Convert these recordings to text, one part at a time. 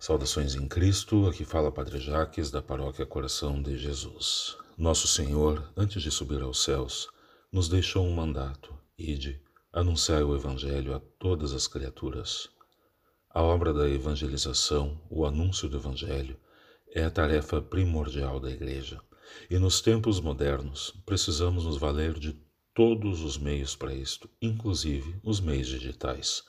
Saudações em Cristo, aqui fala Padre Jaques da Paróquia Coração de Jesus. Nosso Senhor, antes de subir aos céus, nos deixou um mandato: ide, anunciai o Evangelho a todas as criaturas. A obra da evangelização, o anúncio do Evangelho, é a tarefa primordial da Igreja. E nos tempos modernos, precisamos nos valer de todos os meios para isto, inclusive os meios digitais.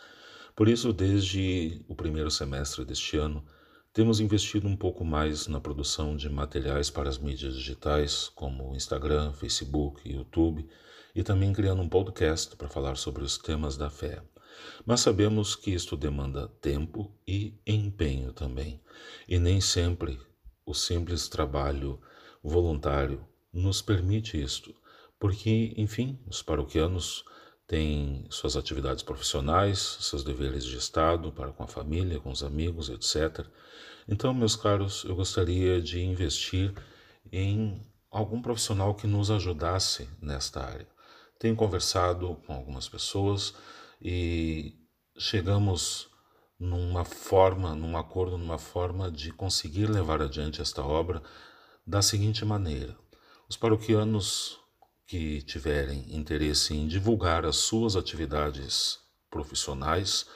Por isso, desde o primeiro semestre deste ano, temos investido um pouco mais na produção de materiais para as mídias digitais, como Instagram, Facebook, YouTube, e também criando um podcast para falar sobre os temas da fé. Mas sabemos que isto demanda tempo e empenho também, e nem sempre o simples trabalho voluntário nos permite isto, porque, enfim, os paroquianos tem suas atividades profissionais, seus deveres de Estado para com a família, com os amigos, etc. Então, meus caros, eu gostaria de investir em algum profissional que nos ajudasse nesta área. Tenho conversado com algumas pessoas e chegamos numa forma, num acordo, numa forma de conseguir levar adiante esta obra da seguinte maneira: os paroquianos que tiverem interesse em divulgar as suas atividades profissionais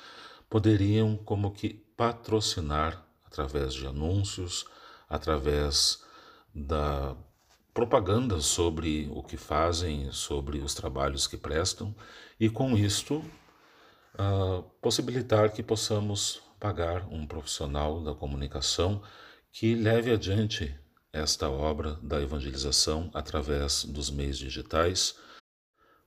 poderiam como que patrocinar através de anúncios, através da propaganda sobre o que fazem, sobre os trabalhos que prestam, e com isto uh, possibilitar que possamos pagar um profissional da comunicação que leve adiante esta obra da evangelização através dos meios digitais,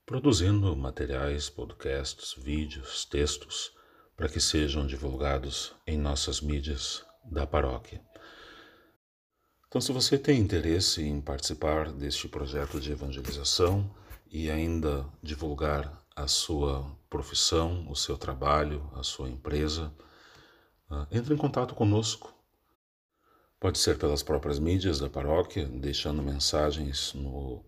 produzindo materiais, podcasts, vídeos, textos, para que sejam divulgados em nossas mídias da paróquia. Então, se você tem interesse em participar deste projeto de evangelização e ainda divulgar a sua profissão, o seu trabalho, a sua empresa, ah, entre em contato conosco Pode ser pelas próprias mídias da paróquia, deixando mensagens no,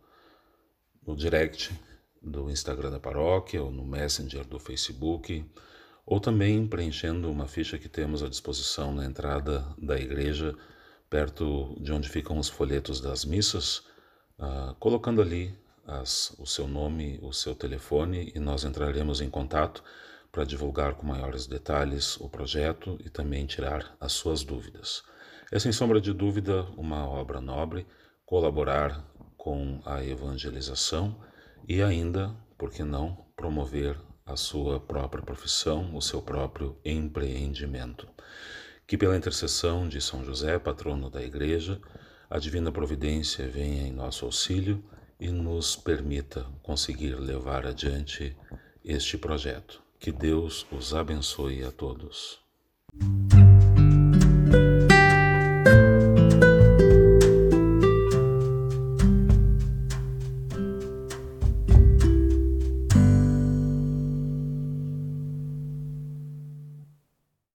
no direct do Instagram da paróquia ou no Messenger do Facebook, ou também preenchendo uma ficha que temos à disposição na entrada da igreja, perto de onde ficam os folhetos das missas, uh, colocando ali as, o seu nome, o seu telefone e nós entraremos em contato para divulgar com maiores detalhes o projeto e também tirar as suas dúvidas. É sem sombra de dúvida uma obra nobre, colaborar com a evangelização e ainda, por que não, promover a sua própria profissão, o seu próprio empreendimento. Que pela intercessão de São José, patrono da Igreja, a divina providência venha em nosso auxílio e nos permita conseguir levar adiante este projeto. Que Deus os abençoe a todos.